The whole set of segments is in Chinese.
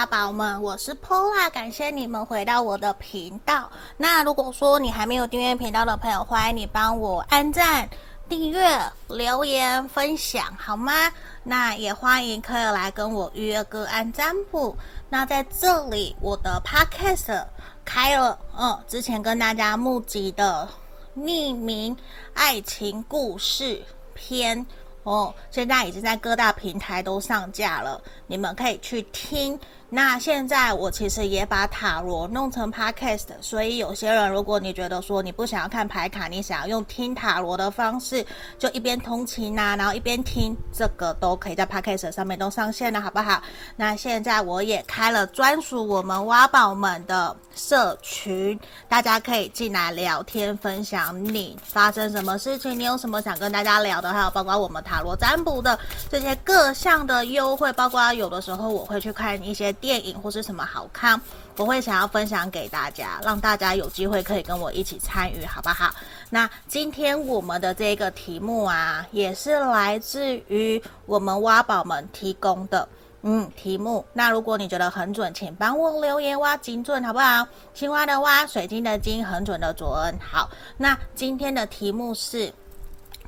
挖宝们，我是 Pola，感谢你们回到我的频道。那如果说你还没有订阅频道的朋友，欢迎你帮我按赞、订阅、留言、分享，好吗？那也欢迎可以来跟我预约个案占卜。那在这里，我的 Podcast 开了，嗯，之前跟大家募集的匿名爱情故事篇。哦，现在已经在各大平台都上架了，你们可以去听。那现在我其实也把塔罗弄成 podcast，所以有些人如果你觉得说你不想要看牌卡，你想要用听塔罗的方式，就一边通勤呐、啊，然后一边听，这个都可以在 podcast 上面都上线了，好不好？那现在我也开了专属我们挖宝们的社群，大家可以进来聊天，分享你发生什么事情，你有什么想跟大家聊的，还有包括我们塔罗占卜的这些各项的优惠，包括有的时候我会去看一些。电影或是什么好看，我会想要分享给大家，让大家有机会可以跟我一起参与，好不好？那今天我们的这个题目啊，也是来自于我们挖宝们提供的，嗯，题目。那如果你觉得很准，请帮我留言挖精准，好不好？青蛙的蛙，水晶的晶，很准的准。好，那今天的题目是。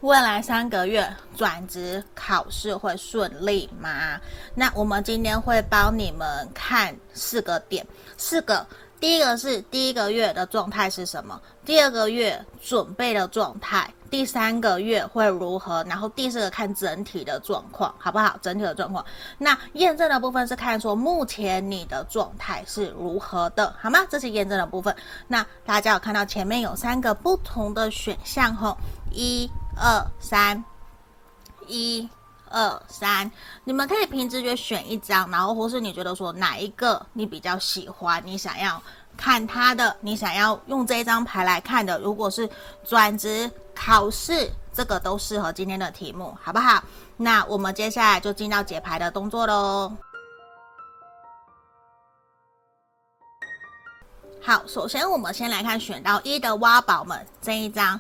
未来三个月转职考试会顺利吗？那我们今天会帮你们看四个点，四个。第一个是第一个月的状态是什么？第二个月准备的状态，第三个月会如何？然后第四个看整体的状况，好不好？整体的状况。那验证的部分是看说目前你的状态是如何的，好吗？这是验证的部分。那大家有看到前面有三个不同的选项吼，一。二三，一二三，你们可以凭直觉选一张，然后或是你觉得说哪一个你比较喜欢，你想要看它的，你想要用这张牌来看的，如果是转职考试，这个都适合今天的题目，好不好？那我们接下来就进到解牌的动作喽。好，首先我们先来看选到一的挖宝们这一张。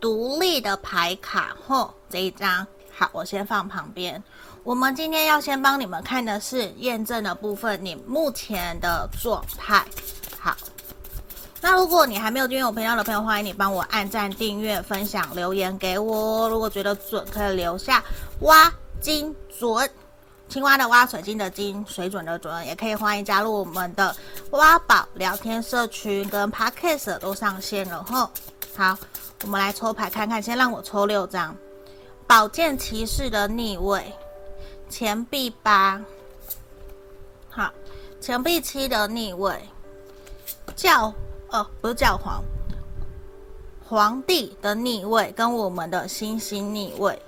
独立的牌卡，吼，这一张好，我先放旁边。我们今天要先帮你们看的是验证的部分，你目前的状态。好，那如果你还没有订阅我频道的朋友，欢迎你帮我按赞、订阅、分享、留言给我。如果觉得准，可以留下挖金准，青蛙的挖，水晶的晶，水准的准，也可以欢迎加入我们的挖宝聊天社群，跟 Podcast 都上线了，吼，好。我们来抽牌看看，先让我抽六张，宝剑骑士的逆位，钱币八，好，钱币七的逆位，教哦不是教皇，皇帝的逆位跟我们的星星逆位。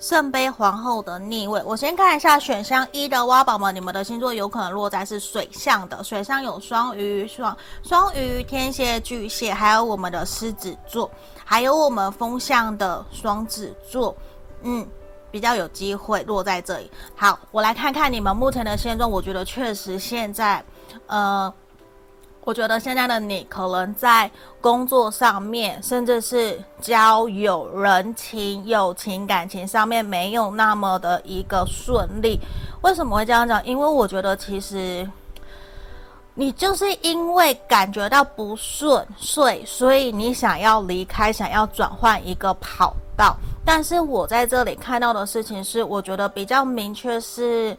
圣杯皇后的逆位，我先看一下选项一的挖宝们，你们的星座有可能落在是水象的，水象有双鱼、双双鱼、天蝎、巨蟹，还有我们的狮子座，还有我们风象的双子座，嗯，比较有机会落在这里。好，我来看看你们目前的现状，我觉得确实现在，呃。我觉得现在的你可能在工作上面，甚至是交友、人情、友情、感情上面没有那么的一个顺利。为什么会这样讲？因为我觉得其实你就是因为感觉到不顺遂，所以你想要离开，想要转换一个跑道。但是我在这里看到的事情是，我觉得比较明确是，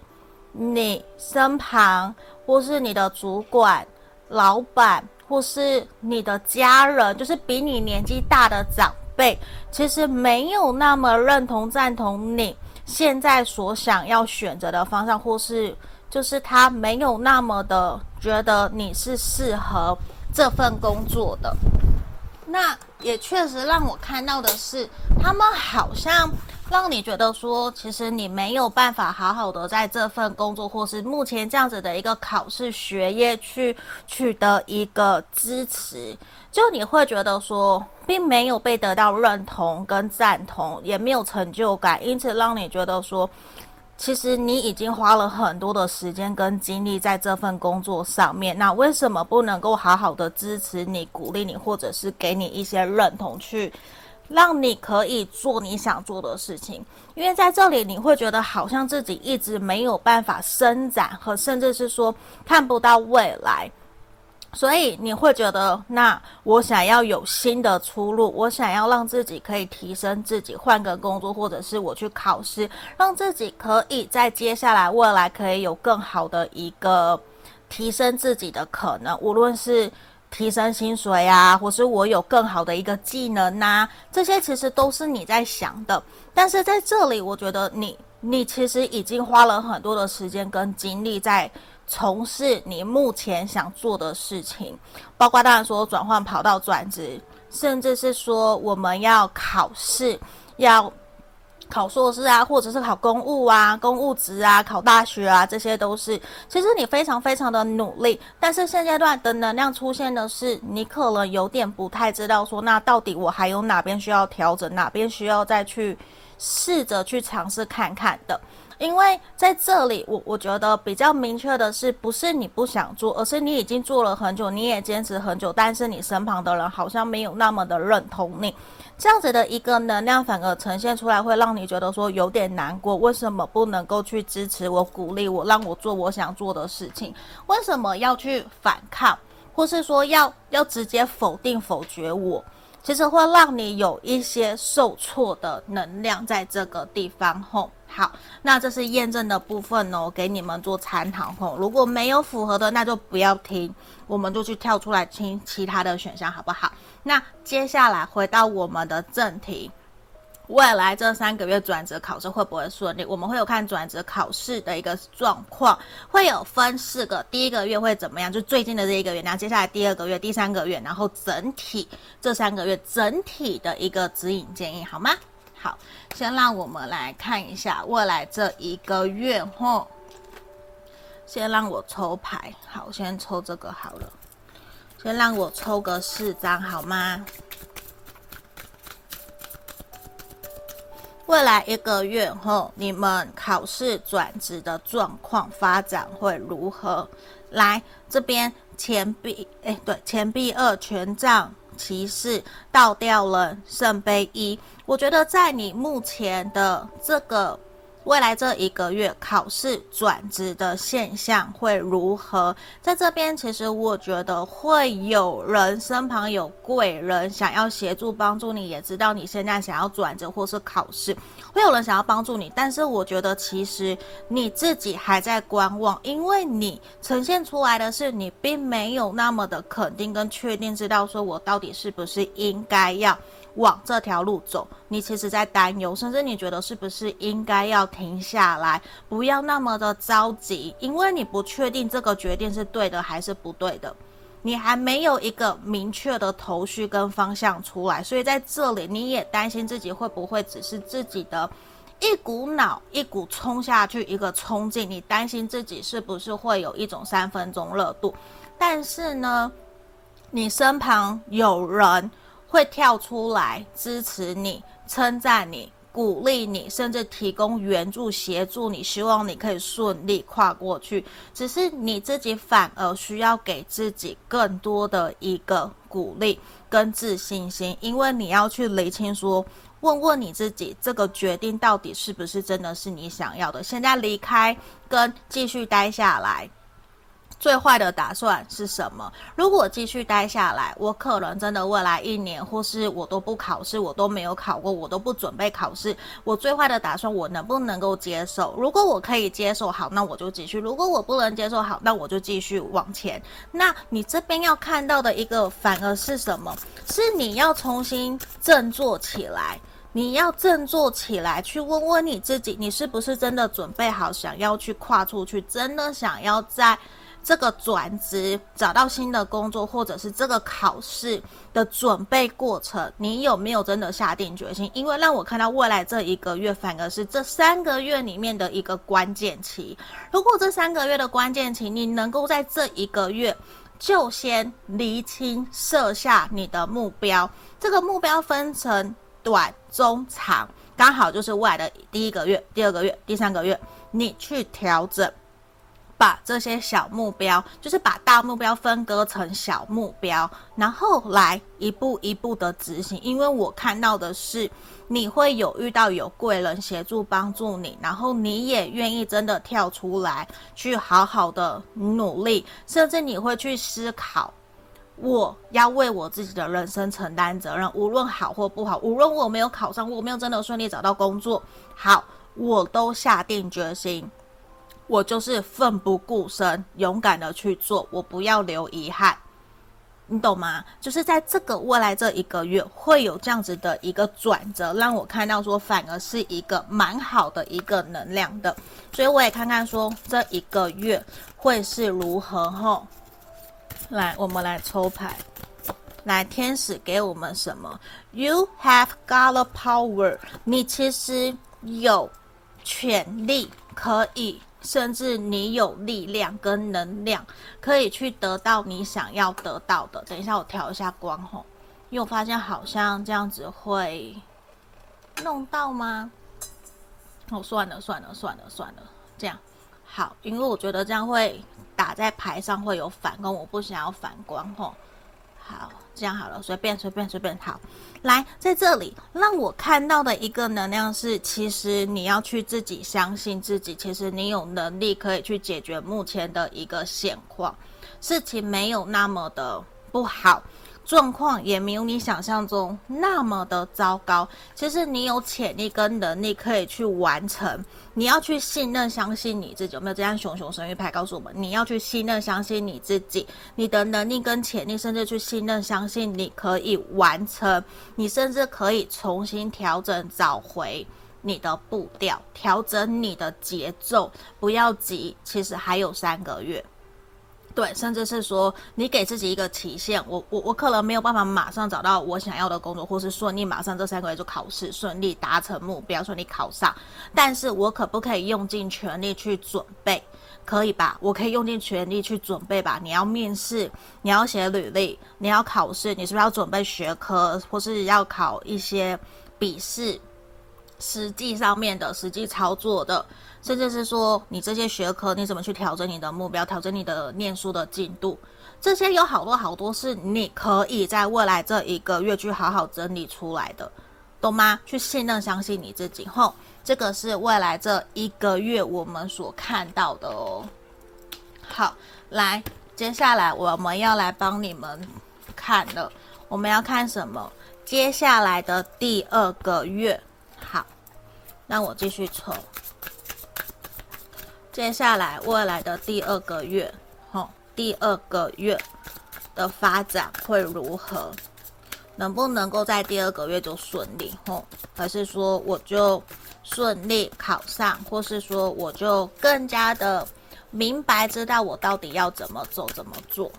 你身旁或是你的主管。老板或是你的家人，就是比你年纪大的长辈，其实没有那么认同、赞同你现在所想要选择的方向，或是就是他没有那么的觉得你是适合这份工作的。那也确实让我看到的是，他们好像。让你觉得说，其实你没有办法好好的在这份工作，或是目前这样子的一个考试学业去取得一个支持，就你会觉得说，并没有被得到认同跟赞同，也没有成就感，因此让你觉得说，其实你已经花了很多的时间跟精力在这份工作上面，那为什么不能够好好的支持你、鼓励你，或者是给你一些认同去？让你可以做你想做的事情。因为在这里，你会觉得好像自己一直没有办法伸展，和甚至是说看不到未来。所以你会觉得，那我想要有新的出路，我想要让自己可以提升自己，换个工作，或者是我去考试，让自己可以在接下来未来可以有更好的一个提升自己的可能，无论是提升薪水啊，或是我有更好的一个技能呐，这些其实都是你在想的。但是在这里，我觉得你你其实已经花了很多的时间跟精力在。从事你目前想做的事情，包括当然说转换跑道、转职，甚至是说我们要考试，要考硕士啊，或者是考公务啊、公务职啊、考大学啊，这些都是。其实你非常非常的努力，但是现阶段的能量出现的是，你可能有点不太知道说，那到底我还有哪边需要调整，哪边需要再去试着去尝试看看的。因为在这里，我我觉得比较明确的是，不是你不想做，而是你已经做了很久，你也坚持很久，但是你身旁的人好像没有那么的认同你，这样子的一个能量反而呈现出来，会让你觉得说有点难过。为什么不能够去支持我、鼓励我，让我做我想做的事情？为什么要去反抗，或是说要要直接否定、否决我？其实会让你有一些受挫的能量在这个地方吼。好，那这是验证的部分哦，给你们做参考吼。如果没有符合的，那就不要听，我们就去跳出来听其他的选项，好不好？那接下来回到我们的正题，未来这三个月转职考试会不会顺利？我们会有看转职考试的一个状况，会有分四个，第一个月会怎么样？就最近的这一个月，然后接下来第二个月、第三个月，然后整体这三个月整体的一个指引建议，好吗？好，先让我们来看一下未来这一个月吼。先让我抽牌，好，先抽这个好了。先让我抽个四张好吗？未来一个月后，你们考试转职的状况发展会如何？来这边钱币，哎，对，钱币二权杖。骑士倒掉了圣杯一，我觉得在你目前的这个未来这一个月考试转职的现象会如何？在这边，其实我觉得会有人身旁有贵人想要协助帮助你，也知道你现在想要转职或是考试，会有人想要帮助你。但是我觉得其实你自己还在观望，因为你呈现出来的是你并没有那么的肯定跟确定，知道说我到底是不是应该要。往这条路走，你其实在担忧，甚至你觉得是不是应该要停下来，不要那么的着急，因为你不确定这个决定是对的还是不对的，你还没有一个明确的头绪跟方向出来，所以在这里你也担心自己会不会只是自己的一股脑、一股冲下去一个冲劲，你担心自己是不是会有一种三分钟热度，但是呢，你身旁有人。会跳出来支持你、称赞你、鼓励你，甚至提供援助、协助你，希望你可以顺利跨过去。只是你自己反而需要给自己更多的一个鼓励跟自信心，因为你要去厘清说，问问你自己，这个决定到底是不是真的是你想要的？现在离开跟继续待下来。最坏的打算是什么？如果继续待下来，我可能真的未来一年，或是我都不考试，我都没有考过，我都不准备考试。我最坏的打算，我能不能够接受？如果我可以接受，好，那我就继续；如果我不能接受，好，那我就继续往前。那你这边要看到的一个反而是什么？是你要重新振作起来，你要振作起来，去问问你自己，你是不是真的准备好，想要去跨出去，真的想要在。这个转职、找到新的工作，或者是这个考试的准备过程，你有没有真的下定决心？因为让我看到未来这一个月，反而是这三个月里面的一个关键期。如果这三个月的关键期，你能够在这一个月就先厘清、设下你的目标，这个目标分成短、中、长，刚好就是未来的第一个月、第二个月、第三个月，你去调整。把这些小目标，就是把大目标分割成小目标，然后来一步一步的执行。因为我看到的是，你会有遇到有贵人协助帮助你，然后你也愿意真的跳出来去好好的努力，甚至你会去思考。我要为我自己的人生承担责任，无论好或不好，无论我没有考上，我没有真的顺利找到工作，好，我都下定决心，我就是奋不顾身，勇敢的去做，我不要留遗憾，你懂吗？就是在这个未来这一个月，会有这样子的一个转折，让我看到说，反而是一个蛮好的一个能量的，所以我也看看说，这一个月会是如何吼。来，我们来抽牌。来，天使给我们什么？You have got the power。你其实有权利，可以，甚至你有力量跟能量，可以去得到你想要得到的。等一下，我调一下光吼，因为我发现好像这样子会弄到吗？哦，算了算了算了算了，这样好，因为我觉得这样会。打在牌上会有反光，我不想要反光吼。好，这样好了，随便随便随便。好，来，在这里让我看到的一个能量是，其实你要去自己相信自己，其实你有能力可以去解决目前的一个现况，事情没有那么的不好。状况也没有你想象中那么的糟糕。其实你有潜力跟能力可以去完成。你要去信任、相信你自己。有没有这样？熊熊神諭牌告诉我们，你要去信任、相信你自己，你的能力跟潜力，甚至去信任、相信你可以完成。你甚至可以重新调整、找回你的步调，调整你的节奏。不要急，其实还有三个月。对，甚至是说你给自己一个期限，我我我可能没有办法马上找到我想要的工作，或是顺利马上这三个月就考试顺利达成目标，顺利考上。但是我可不可以用尽全力去准备？可以吧？我可以用尽全力去准备吧？你要面试，你要写履历，你要考试，你是不是要准备学科，或是要考一些笔试？实际上面的实际操作的，甚至是说你这些学科你怎么去调整你的目标，调整你的念书的进度，这些有好多好多是你可以在未来这一个月去好好整理出来的，懂吗？去信任相信你自己，吼，这个是未来这一个月我们所看到的哦。好，来，接下来我们要来帮你们看了，我们要看什么？接下来的第二个月。好，那我继续抽。接下来未来的第二个月，吼，第二个月的发展会如何？能不能够在第二个月就顺利？吼，还是说我就顺利考上，或是说我就更加的明白知道我到底要怎么走、怎么做？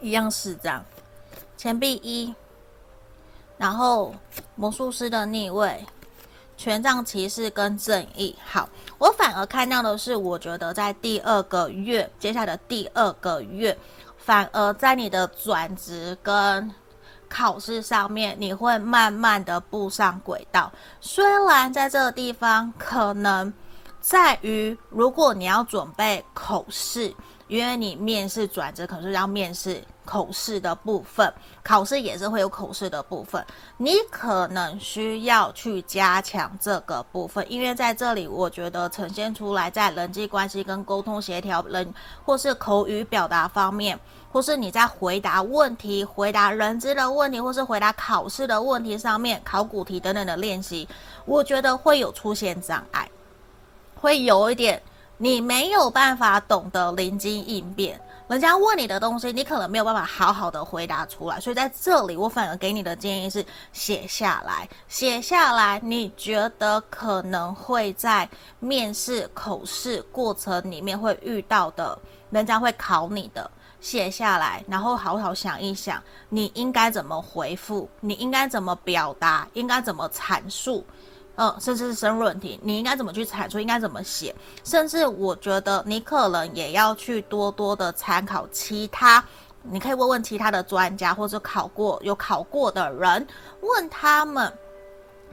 一样是这样，钱币一。然后魔术师的逆位，权杖骑士跟正义。好，我反而看到的是，我觉得在第二个月，接下来的第二个月，反而在你的转职跟考试上面，你会慢慢的步上轨道。虽然在这个地方可能在于，如果你要准备口试，因为你面试转职，可是要面试。口试的部分，考试也是会有口试的部分，你可能需要去加强这个部分，因为在这里，我觉得呈现出来在人际关系跟沟通协调人，或是口语表达方面，或是你在回答问题、回答人资的问题，或是回答考试的问题上面，考古题等等的练习，我觉得会有出现障碍，会有一点你没有办法懂得临机应变。人家问你的东西，你可能没有办法好好的回答出来，所以在这里，我反而给你的建议是写下来，写下来，你觉得可能会在面试、口试过程里面会遇到的，人家会考你的，写下来，然后好好想一想，你应该怎么回复，你应该怎么表达，应该怎么阐述。嗯，甚至是申论题，你应该怎么去阐述？应该怎么写？甚至我觉得你可能也要去多多的参考其他，你可以问问其他的专家，或者考过有考过的人，问他们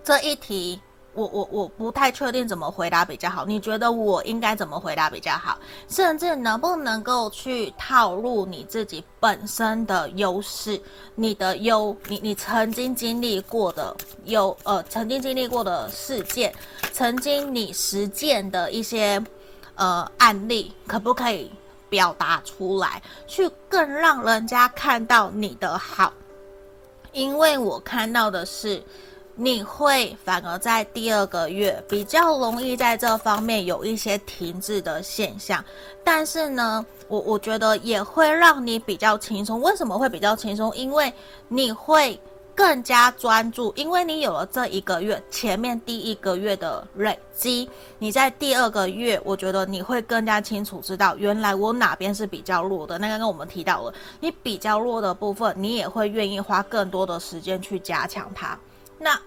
这一题我我我不太确定怎么回答比较好。你觉得我应该怎么回答比较好？甚至能不能够去套入你自己本身的优势，你的优，你你曾经经历过的有呃，曾经经历过的事件，曾经你实践的一些呃案例，可不可以表达出来，去更让人家看到你的好？因为我看到的是。你会反而在第二个月比较容易在这方面有一些停滞的现象，但是呢，我我觉得也会让你比较轻松。为什么会比较轻松？因为你会更加专注，因为你有了这一个月前面第一个月的累积，你在第二个月，我觉得你会更加清楚知道，原来我哪边是比较弱的。那刚刚我们提到了，你比较弱的部分，你也会愿意花更多的时间去加强它。那。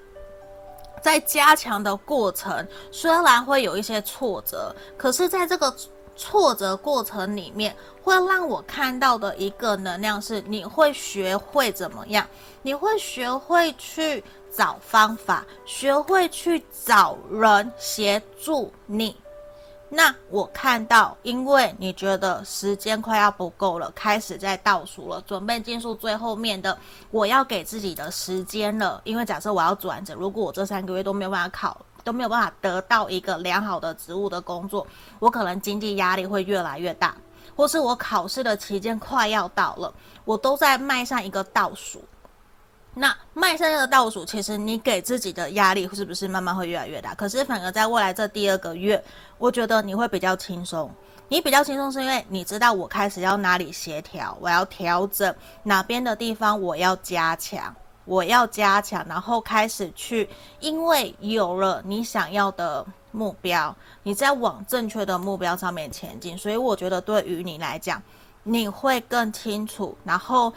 在加强的过程，虽然会有一些挫折，可是在这个挫折过程里面，会让我看到的一个能量是，你会学会怎么样？你会学会去找方法，学会去找人协助你。那我看到，因为你觉得时间快要不够了，开始在倒数了，准备进入最后面的我要给自己的时间了。因为假设我要转职，如果我这三个月都没有办法考，都没有办法得到一个良好的职务的工作，我可能经济压力会越来越大，或是我考试的期间快要到了，我都在迈向一个倒数。那迈向的倒数，其实你给自己的压力是不是慢慢会越来越大？可是反而在未来这第二个月，我觉得你会比较轻松。你比较轻松是因为你知道我开始要哪里协调，我要调整哪边的地方，我要加强，我要加强，然后开始去，因为有了你想要的目标，你在往正确的目标上面前进，所以我觉得对于你来讲，你会更清楚，然后。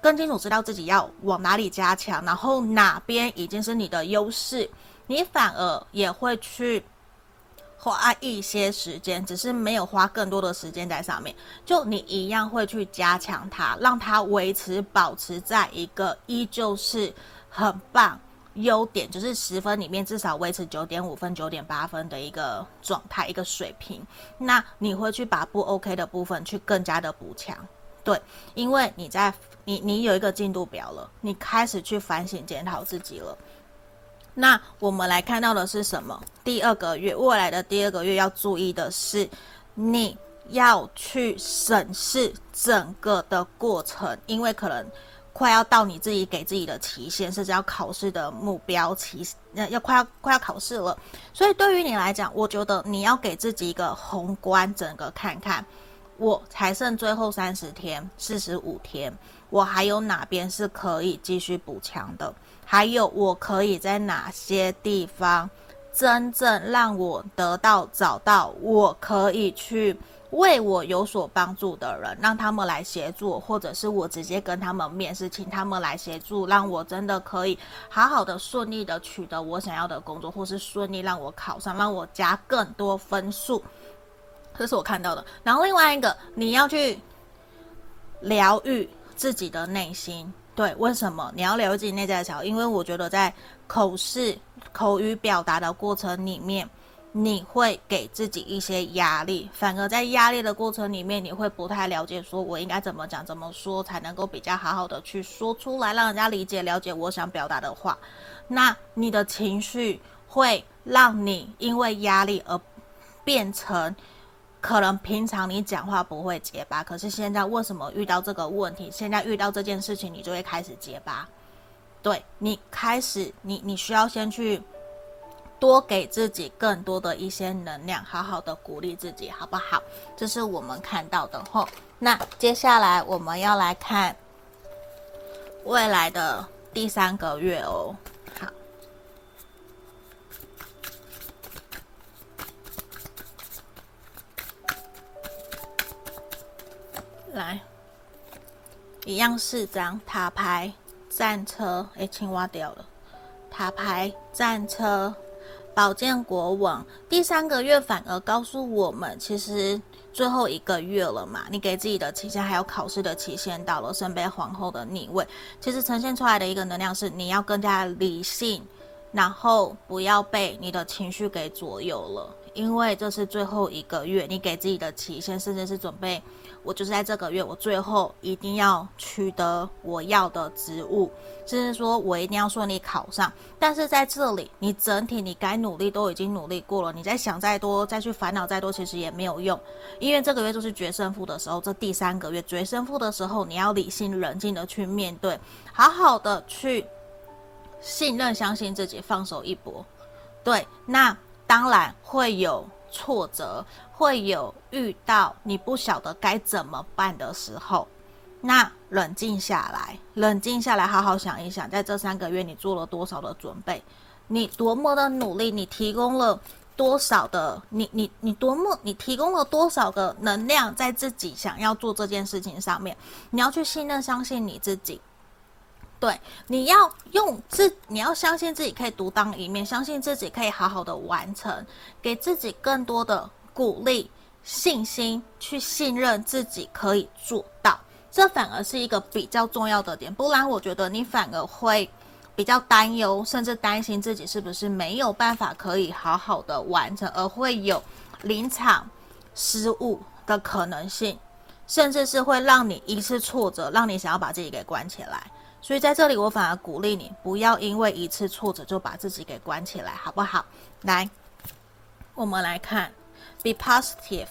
更清楚知道自己要往哪里加强，然后哪边已经是你的优势，你反而也会去花一些时间，只是没有花更多的时间在上面。就你一样会去加强它，让它维持保持在一个依旧是很棒优点，就是十分里面至少维持九点五分、九点八分的一个状态、一个水平。那你会去把不 OK 的部分去更加的补强。对，因为你在你你有一个进度表了，你开始去反省检讨自己了。那我们来看到的是什么？第二个月，未来的第二个月要注意的是，你要去审视整个的过程，因为可能快要到你自己给自己的期限，甚至要考试的目标期，那要快要快要考试了。所以对于你来讲，我觉得你要给自己一个宏观整个看看。我才剩最后三十天，四十五天，我还有哪边是可以继续补强的？还有我可以在哪些地方真正让我得到找到我可以去为我有所帮助的人，让他们来协助，或者是我直接跟他们面试，请他们来协助，让我真的可以好好的顺利的取得我想要的工作，或是顺利让我考上，让我加更多分数。这是我看到的，然后另外一个，你要去疗愈自己的内心。对，为什么你要疗愈自己内在的小？因为我觉得在口试、口语表达的过程里面，你会给自己一些压力，反而在压力的过程里面，你会不太了解，说我应该怎么讲、怎么说才能够比较好好的去说出来，让人家理解、了解我想表达的话。那你的情绪会让你因为压力而变成。可能平常你讲话不会结巴，可是现在为什么遇到这个问题？现在遇到这件事情，你就会开始结巴。对，你开始，你你需要先去多给自己更多的一些能量，好好的鼓励自己，好不好？这是我们看到的吼。那接下来我们要来看未来的第三个月哦。来，一样四张塔牌、战车，哎，青蛙掉了。塔牌、战车、宝剑国王。第三个月反而告诉我们，其实最后一个月了嘛，你给自己的期限还有考试的期限到了，圣杯皇后的逆位，其实呈现出来的一个能量是，你要更加理性、然后不要被你的情绪给左右了，因为这是最后一个月，你给自己的期限，甚至是准备。我就是在这个月，我最后一定要取得我要的职务，甚至说我一定要顺利考上。但是在这里，你整体你该努力都已经努力过了，你再想再多，再去烦恼再多，其实也没有用。因为这个月就是决胜负的时候，这第三个月决胜负的时候，你要理性冷静的去面对，好好的去信任、相信自己，放手一搏。对，那当然会有挫折。会有遇到你不晓得该怎么办的时候，那冷静下来，冷静下来，好好想一想，在这三个月你做了多少的准备，你多么的努力，你提供了多少的，你你你多么，你提供了多少个能量在自己想要做这件事情上面，你要去信任、相信你自己，对，你要用自，你要相信自己可以独当一面，相信自己可以好好的完成，给自己更多的。鼓励、信心，去信任自己可以做到，这反而是一个比较重要的点。不然，我觉得你反而会比较担忧，甚至担心自己是不是没有办法可以好好的完成，而会有临场失误的可能性，甚至是会让你一次挫折，让你想要把自己给关起来。所以在这里，我反而鼓励你，不要因为一次挫折就把自己给关起来，好不好？来，我们来看。Be positive，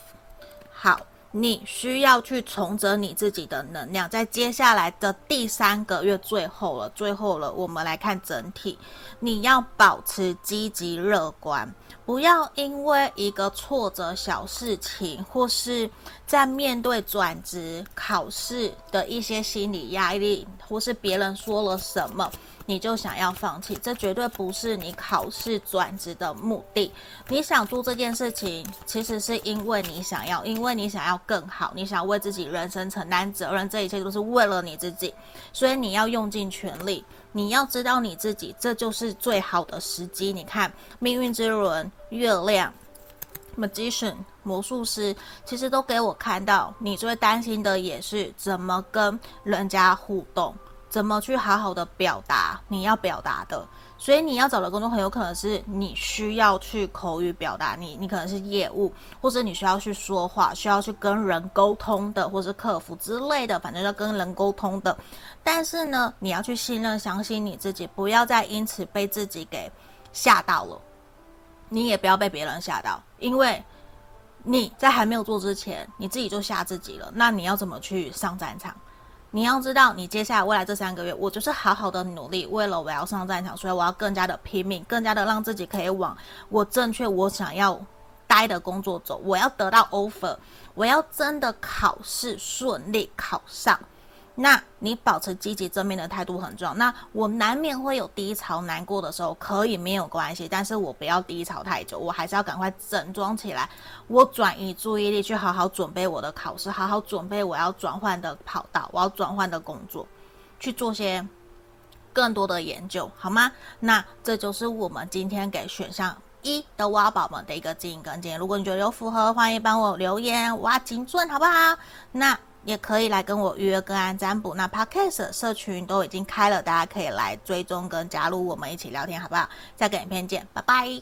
好，你需要去重整你自己的能量，在接下来的第三个月最后了，最后了，我们来看整体，你要保持积极乐观，不要因为一个挫折小事情，或是在面对转职考试的一些心理压力，或是别人说了什么。你就想要放弃，这绝对不是你考试转职的目的。你想做这件事情，其实是因为你想要，因为你想要更好，你想为自己人生承担责任，这一切都是为了你自己，所以你要用尽全力。你要知道你自己，这就是最好的时机。你看，命运之轮、月亮、Magician、魔术师，其实都给我看到，你最担心的也是怎么跟人家互动。怎么去好好的表达你要表达的？所以你要找的工作很有可能是你需要去口语表达，你你可能是业务，或者你需要去说话，需要去跟人沟通的，或是客服之类的，反正要跟人沟通的。但是呢，你要去信任、相信你自己，不要再因此被自己给吓到了。你也不要被别人吓到，因为你在还没有做之前，你自己就吓自己了。那你要怎么去上战场？你要知道，你接下来未来这三个月，我就是好好的努力，为了我要上战场，所以我要更加的拼命，更加的让自己可以往我正确我想要待的工作走。我要得到 offer，我要真的考试顺利考上。那你保持积极正面的态度很重要。那我难免会有低潮、难过的时候，可以没有关系，但是我不要低潮太久，我还是要赶快整装起来，我转移注意力去好好准备我的考试，好好准备我要转换的跑道，我要转换的工作，去做些更多的研究，好吗？那这就是我们今天给选项一的挖宝们的一个经营跟建议。如果你觉得有符合，欢迎帮我留言挖精准，好不好？那。也可以来跟我预约个案占卜，那 Podcast 社群都已经开了，大家可以来追踪跟加入我们一起聊天，好不好？下个影片见，拜拜。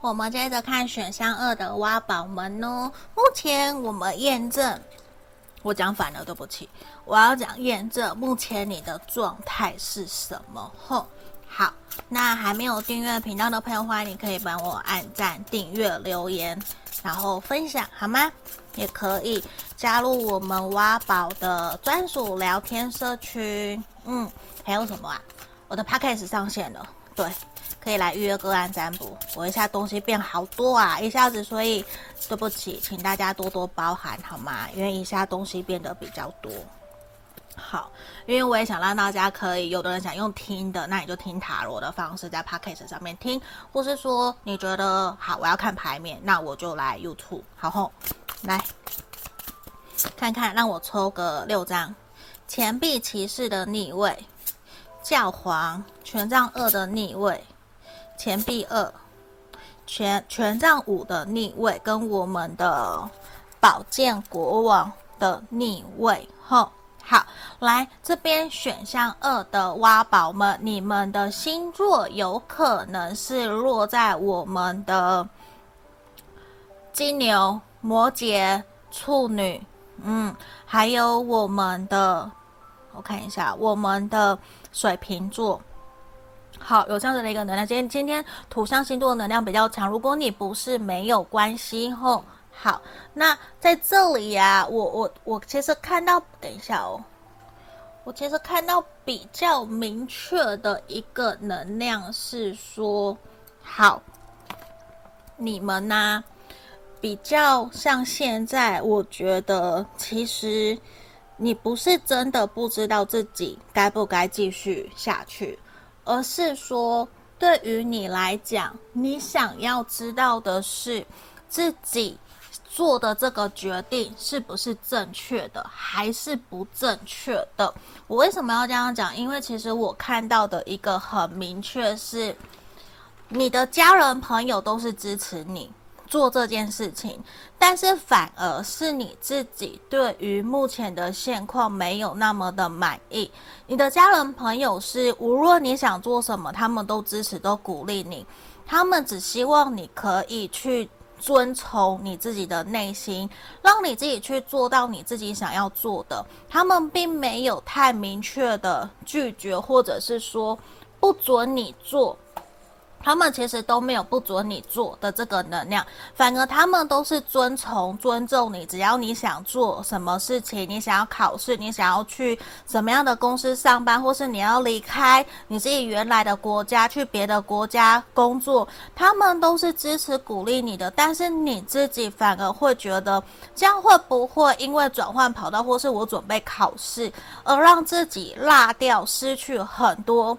我们接着看选项二的挖宝们哦。目前我们验证，我讲反了，对不起，我要讲验证。目前你的状态是什么？吼。好，那还没有订阅频道的朋友，欢迎你可以帮我按赞、订阅、留言，然后分享，好吗？也可以加入我们挖宝的专属聊天社区。嗯，还有什么啊？我的 podcast 上线了，对，可以来预约个案占卜。我一下东西变好多啊，一下子，所以对不起，请大家多多包涵，好吗？因为一下东西变得比较多。好，因为我也想让大家可以，有的人想用听的，那你就听塔罗的方式在 Podcast 上面听，或是说你觉得好，我要看牌面，那我就来 YouTube。好后，来看看，让我抽个六张，钱币骑士的逆位，教皇权杖二的逆位，钱币二，权权杖五的逆位，跟我们的宝剑国王的逆位，吼。好，来这边选项二的挖宝们，你们的星座有可能是落在我们的金牛、摩羯、处女，嗯，还有我们的，我看一下，我们的水瓶座。好，有这样子的一个能量。今天今天土象星座能量比较强，如果你不是没有关系吼。好，那在这里呀、啊，我我我其实看到，等一下哦，我其实看到比较明确的一个能量是说，好，你们呢、比较像现在，我觉得其实你不是真的不知道自己该不该继续下去，而是说，对于你来讲，你想要知道的是自己。做的这个决定是不是正确的，还是不正确的？我为什么要这样讲？因为其实我看到的一个很明确是，你的家人朋友都是支持你做这件事情，但是反而是你自己对于目前的现况没有那么的满意。你的家人朋友是无论你想做什么，他们都支持，都鼓励你，他们只希望你可以去。遵从你自己的内心，让你自己去做到你自己想要做的。他们并没有太明确的拒绝，或者是说不准你做。他们其实都没有不准你做的这个能量，反而他们都是遵从、尊重你。只要你想做什么事情，你想要考试，你想要去什么样的公司上班，或是你要离开你自己原来的国家去别的国家工作，他们都是支持、鼓励你的。但是你自己反而会觉得，这样会不会因为转换跑道，或是我准备考试，而让自己落掉、失去很多？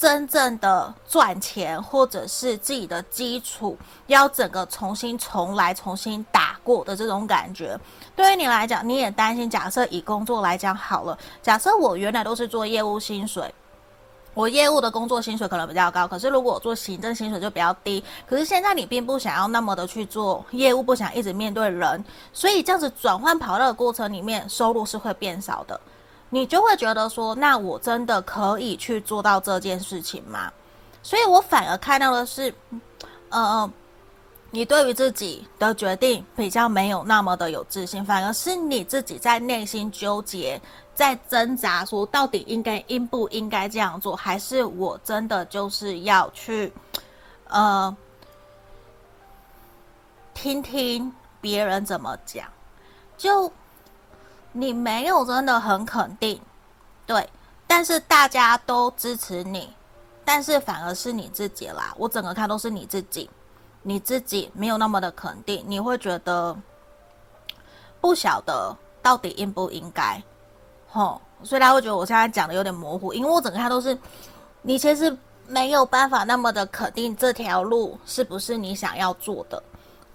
真正的赚钱，或者是自己的基础要整个重新重来、重新打过的这种感觉，对于你来讲，你也担心。假设以工作来讲好了，假设我原来都是做业务薪水，我业务的工作薪水可能比较高，可是如果我做行政薪水就比较低。可是现在你并不想要那么的去做业务，不想一直面对人，所以这样子转换跑道的过程里面，收入是会变少的。你就会觉得说，那我真的可以去做到这件事情吗？所以我反而看到的是，呃，你对于自己的决定比较没有那么的有自信，反而是你自己在内心纠结，在挣扎，说到底应该应不应该这样做，还是我真的就是要去，呃，听听别人怎么讲，就。你没有真的很肯定，对，但是大家都支持你，但是反而是你自己啦。我整个看都是你自己，你自己没有那么的肯定，你会觉得不晓得到底应不应该，吼，所以他会觉得我现在讲的有点模糊，因为我整个看都是你其实没有办法那么的肯定这条路是不是你想要做的。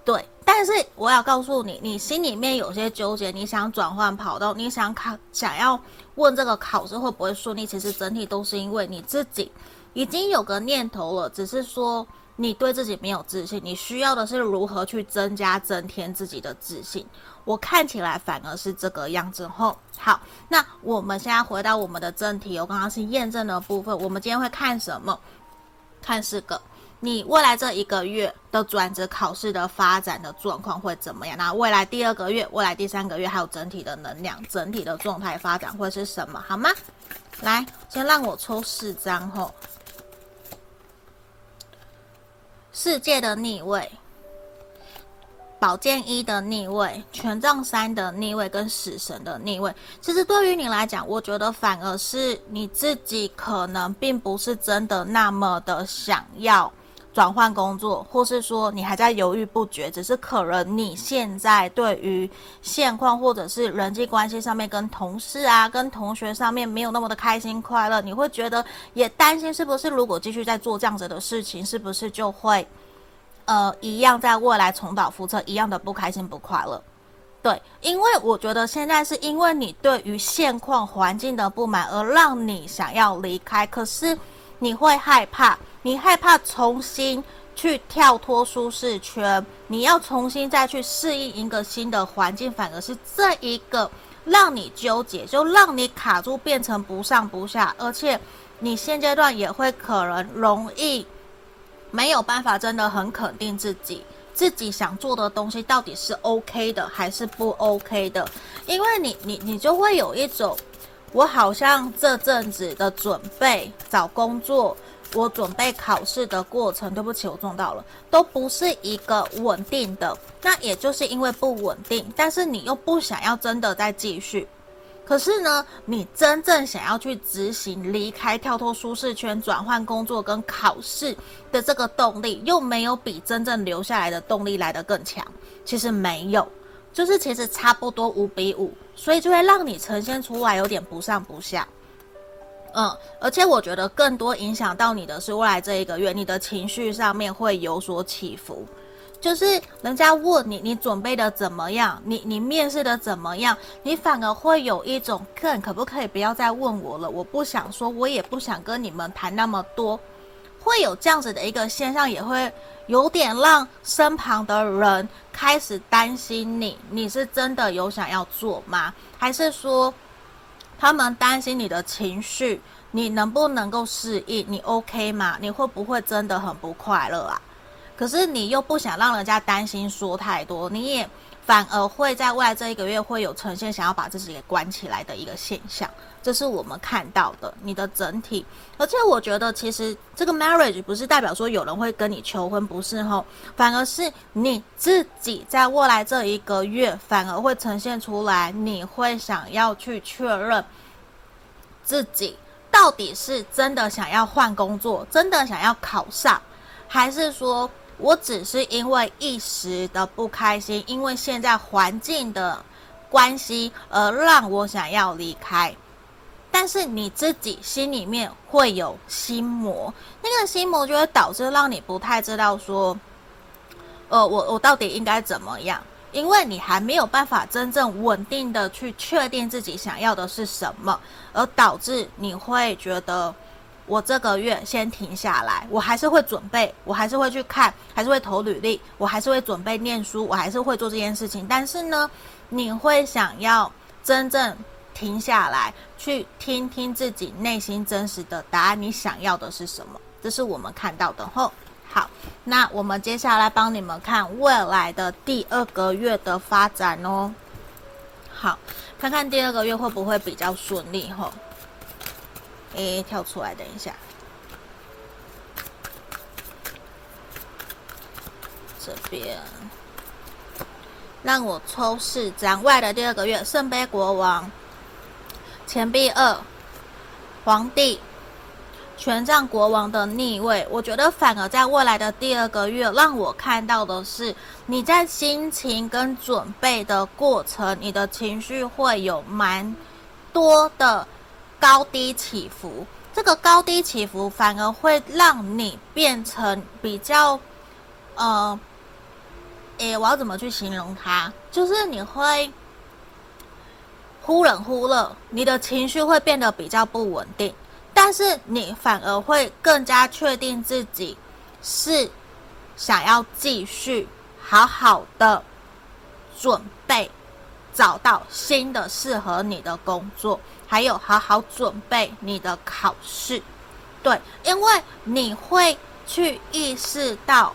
对，但是我要告诉你，你心里面有些纠结，你想转换跑道，你想考，想要问这个考试会不会顺利，其实整体都是因为你自己已经有个念头了，只是说你对自己没有自信，你需要的是如何去增加、增添自己的自信。我看起来反而是这个样子。后好，那我们现在回到我们的正题，我刚刚是验证的部分，我们今天会看什么？看四个。你未来这一个月的转职考试的发展的状况会怎么样？那未来第二个月、未来第三个月还有整体的能量、整体的状态发展会是什么？好吗？来，先让我抽四张吼。世界的逆位、宝剑一的逆位、权杖三的逆位跟死神的逆位。其实对于你来讲，我觉得反而是你自己可能并不是真的那么的想要。转换工作，或是说你还在犹豫不决，只是可能你现在对于现况或者是人际关系上面，跟同事啊、跟同学上面没有那么的开心快乐，你会觉得也担心是不是如果继续在做这样子的事情，是不是就会呃一样在未来重蹈覆辙，一样的不开心不快乐？对，因为我觉得现在是因为你对于现况环境的不满而让你想要离开，可是你会害怕。你害怕重新去跳脱舒适圈，你要重新再去适应一个新的环境，反而是这一个让你纠结，就让你卡住，变成不上不下，而且你现阶段也会可能容易没有办法真的很肯定自己，自己想做的东西到底是 OK 的还是不 OK 的，因为你你你就会有一种，我好像这阵子的准备找工作。我准备考试的过程，对不起，我撞到了，都不是一个稳定的。那也就是因为不稳定，但是你又不想要真的再继续。可是呢，你真正想要去执行、离开、跳脱舒适圈、转换工作跟考试的这个动力，又没有比真正留下来的动力来得更强。其实没有，就是其实差不多五比五，所以就会让你呈现出来有点不上不下。嗯，而且我觉得更多影响到你的是未来这一个月，你的情绪上面会有所起伏。就是人家问你，你准备的怎么样？你你面试的怎么样？你反而会有一种，看可不可以不要再问我了？我不想说，我也不想跟你们谈那么多。会有这样子的一个现象，也会有点让身旁的人开始担心你，你是真的有想要做吗？还是说？他们担心你的情绪，你能不能够适应？你 OK 吗？你会不会真的很不快乐啊？可是你又不想让人家担心，说太多，你也反而会在未来这一个月会有呈现想要把自己给关起来的一个现象，这是我们看到的你的整体。而且我觉得，其实这个 marriage 不是代表说有人会跟你求婚，不是吼，反而是你自己在未来这一个月反而会呈现出来，你会想要去确认自己到底是真的想要换工作，真的想要考上，还是说我只是因为一时的不开心，因为现在环境的关系而让我想要离开。但是你自己心里面会有心魔，那个心魔就会导致让你不太知道说，呃，我我到底应该怎么样？因为你还没有办法真正稳定的去确定自己想要的是什么，而导致你会觉得，我这个月先停下来，我还是会准备，我还是会去看，还是会投履历，我还是会准备念书，我还是会做这件事情。但是呢，你会想要真正。停下来，去听听自己内心真实的答案。你想要的是什么？这是我们看到的。吼，好，那我们接下来帮你们看未来的第二个月的发展哦。好，看看第二个月会不会比较顺利？吼，诶，跳出来，等一下，这边让我抽四张。未来的第二个月，圣杯国王。钱币二，皇帝，权杖国王的逆位，我觉得反而在未来的第二个月，让我看到的是你在心情跟准备的过程，你的情绪会有蛮多的高低起伏。这个高低起伏反而会让你变成比较，呃，诶，我要怎么去形容它？就是你会。忽冷忽热，你的情绪会变得比较不稳定，但是你反而会更加确定自己是想要继续好好的准备，找到新的适合你的工作，还有好好准备你的考试。对，因为你会去意识到。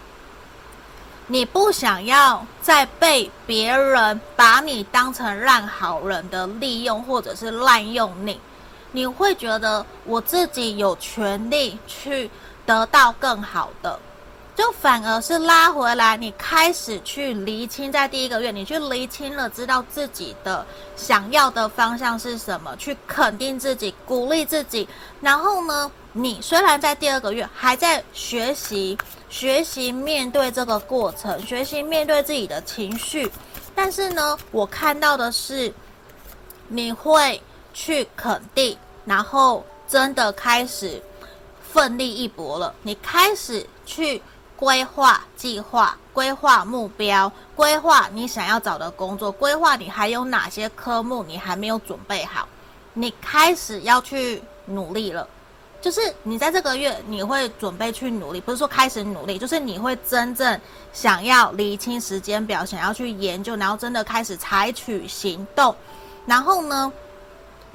你不想要再被别人把你当成烂好人的利用，或者是滥用你，你会觉得我自己有权利去得到更好的，就反而是拉回来，你开始去厘清，在第一个月，你去厘清了，知道自己的想要的方向是什么，去肯定自己，鼓励自己，然后呢，你虽然在第二个月还在学习。学习面对这个过程，学习面对自己的情绪，但是呢，我看到的是，你会去肯定，然后真的开始奋力一搏了。你开始去规划计划、规划目标、规划你想要找的工作，规划你还有哪些科目你还没有准备好，你开始要去努力了。就是你在这个月，你会准备去努力，不是说开始努力，就是你会真正想要厘清时间表，想要去研究，然后真的开始采取行动。然后呢，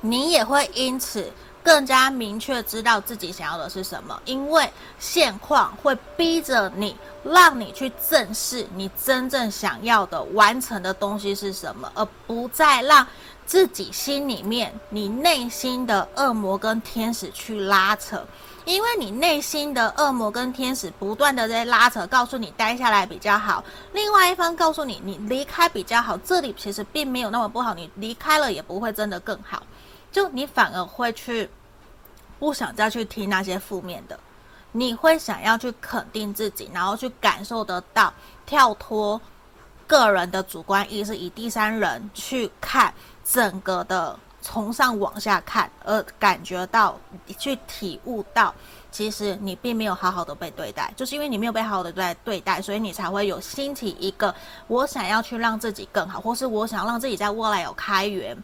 你也会因此更加明确知道自己想要的是什么，因为现况会逼着你，让你去正视你真正想要的、完成的东西是什么，而不再让自己心里面你内心的恶魔跟天使去拉扯。因为你内心的恶魔跟天使不断的在拉扯，告诉你待下来比较好，另外一方告诉你你离开比较好，这里其实并没有那么不好，你离开了也不会真的更好，就你反而会去不想再去听那些负面的，你会想要去肯定自己，然后去感受得到跳脱个人的主观意识，以第三人去看整个的。从上往下看，而感觉到，去体悟到，其实你并没有好好的被对待，就是因为你没有被好好的对待，对待，所以你才会有兴起一个我想要去让自己更好，或是我想让自己在未来有开源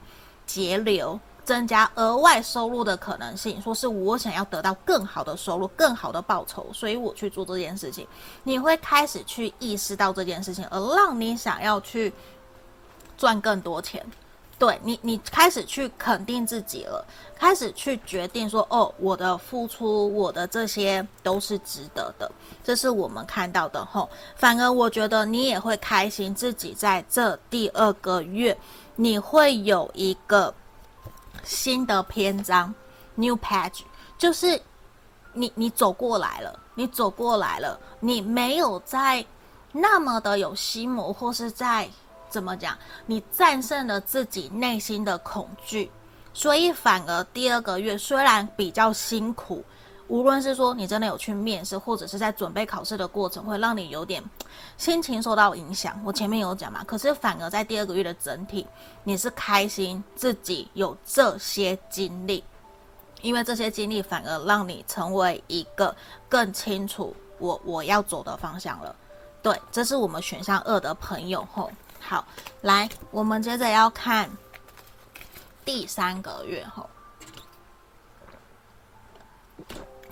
节流、增加额外收入的可能性，说是我想要得到更好的收入、更好的报酬，所以我去做这件事情。你会开始去意识到这件事情，而让你想要去赚更多钱。对你，你开始去肯定自己了，开始去决定说，哦，我的付出，我的这些都是值得的，这是我们看到的吼。反而我觉得你也会开心，自己在这第二个月，你会有一个新的篇章，new page，就是你你走过来了，你走过来了，你没有在那么的有心魔，或是在。怎么讲？你战胜了自己内心的恐惧，所以反而第二个月虽然比较辛苦，无论是说你真的有去面试，或者是在准备考试的过程，会让你有点心情受到影响。我前面有讲嘛，可是反而在第二个月的整体，你是开心自己有这些经历，因为这些经历反而让你成为一个更清楚我我要走的方向了。对，这是我们选项二的朋友吼。好，来，我们接着要看第三个月后，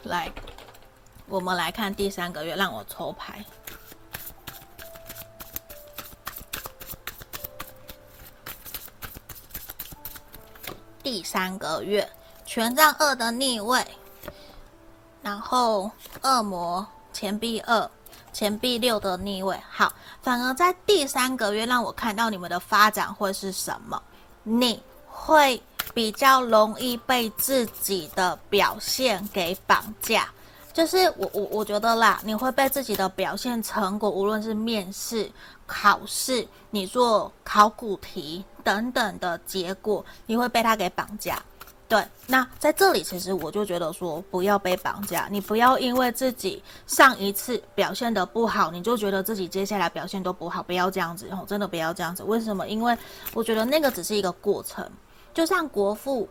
来，我们来看第三个月，让我抽牌。第三个月，权杖二的逆位，然后恶魔钱币二。钱币六的逆位，好，反而在第三个月让我看到你们的发展会是什么？你会比较容易被自己的表现给绑架，就是我我我觉得啦，你会被自己的表现成果，无论是面试、考试，你做考古题等等的结果，你会被他给绑架。对，那在这里其实我就觉得说，不要被绑架，你不要因为自己上一次表现得不好，你就觉得自己接下来表现都不好，不要这样子哦，真的不要这样子。为什么？因为我觉得那个只是一个过程，就像国父，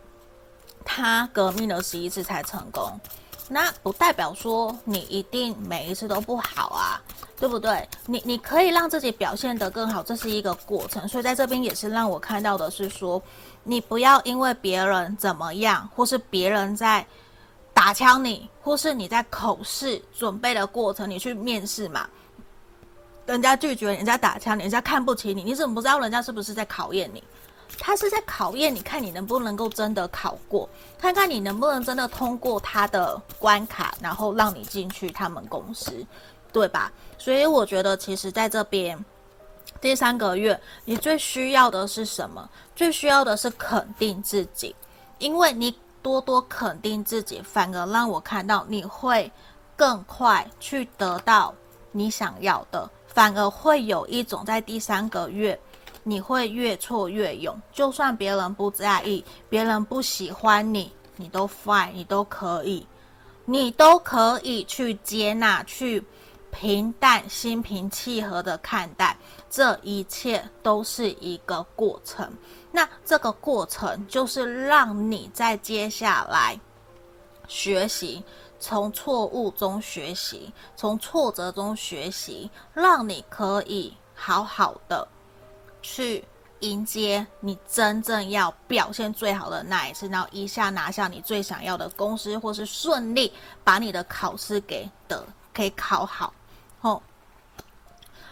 他革命了十一次才成功，那不代表说你一定每一次都不好啊，对不对？你你可以让自己表现得更好，这是一个过程，所以在这边也是让我看到的是说。你不要因为别人怎么样，或是别人在打枪你，或是你在口试准备的过程，你去面试嘛，人家拒绝，人家打枪，人家看不起你，你怎么不知道人家是不是在考验你？他是在考验你，看你能不能够真的考过，看看你能不能真的通过他的关卡，然后让你进去他们公司，对吧？所以我觉得，其实在这边。第三个月，你最需要的是什么？最需要的是肯定自己，因为你多多肯定自己，反而让我看到你会更快去得到你想要的，反而会有一种在第三个月，你会越挫越勇，就算别人不在意，别人不喜欢你，你都 fine，你都可以，你都可以去接纳，去平淡、心平气和的看待。这一切都是一个过程，那这个过程就是让你在接下来学习，从错误中学习，从挫折中学习，让你可以好好的去迎接你真正要表现最好的那一次，然后一下拿下你最想要的公司，或是顺利把你的考试给得可以考好，吼。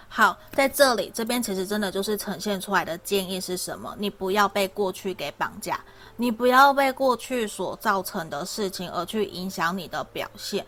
好，在这里这边其实真的就是呈现出来的建议是什么？你不要被过去给绑架，你不要被过去所造成的事情而去影响你的表现。